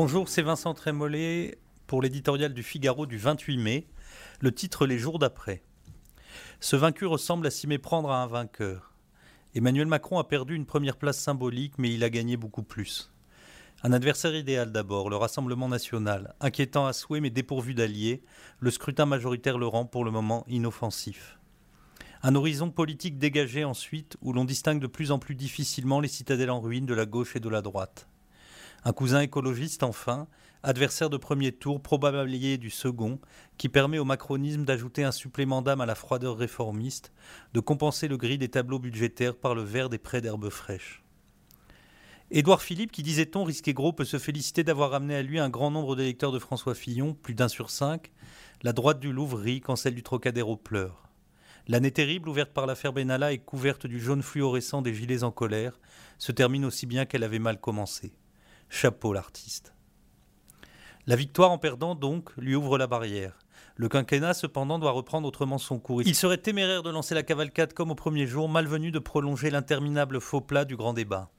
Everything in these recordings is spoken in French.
Bonjour, c'est Vincent Trémollet pour l'éditorial du Figaro du 28 mai. Le titre Les jours d'après. Ce vaincu ressemble à s'y méprendre à un vainqueur. Emmanuel Macron a perdu une première place symbolique, mais il a gagné beaucoup plus. Un adversaire idéal d'abord, le Rassemblement national, inquiétant à souhait mais dépourvu d'alliés, le scrutin majoritaire le rend pour le moment inoffensif. Un horizon politique dégagé ensuite, où l'on distingue de plus en plus difficilement les citadelles en ruine de la gauche et de la droite. Un cousin écologiste enfin, adversaire de premier tour, probable du second, qui permet au macronisme d'ajouter un supplément d'âme à la froideur réformiste, de compenser le gris des tableaux budgétaires par le vert des prés d'herbes fraîches. Édouard Philippe, qui disait-on risquait gros, peut se féliciter d'avoir amené à lui un grand nombre d'électeurs de François Fillon, plus d'un sur cinq. La droite du Louvre rit quand celle du Trocadéro pleure. L'année terrible, ouverte par l'affaire Benalla et couverte du jaune fluorescent des gilets en colère, se termine aussi bien qu'elle avait mal commencé. Chapeau l'artiste. La victoire en perdant, donc, lui ouvre la barrière. Le quinquennat, cependant, doit reprendre autrement son cours. Il serait téméraire de lancer la cavalcade comme au premier jour, malvenu de prolonger l'interminable faux plat du grand débat.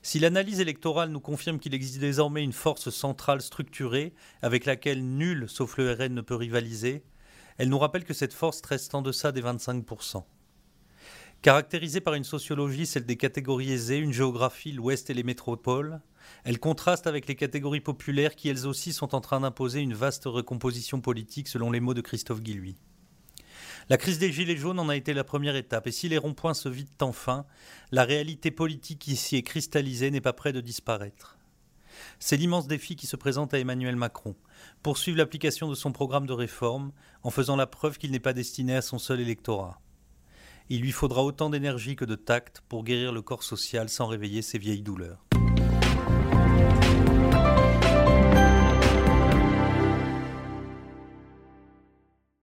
Si l'analyse électorale nous confirme qu'il existe désormais une force centrale structurée avec laquelle nul, sauf le RN, ne peut rivaliser, elle nous rappelle que cette force reste en deçà des 25%. Caractérisée par une sociologie, celle des catégories aisées, une géographie, l'Ouest et les métropoles, elle contraste avec les catégories populaires qui elles aussi sont en train d'imposer une vaste recomposition politique selon les mots de Christophe Guilluy. La crise des Gilets jaunes en a été la première étape, et si les ronds-points se vident enfin, la réalité politique qui s'y est cristallisée n'est pas près de disparaître. C'est l'immense défi qui se présente à Emmanuel Macron, poursuivre l'application de son programme de réforme en faisant la preuve qu'il n'est pas destiné à son seul électorat. Il lui faudra autant d'énergie que de tact pour guérir le corps social sans réveiller ses vieilles douleurs.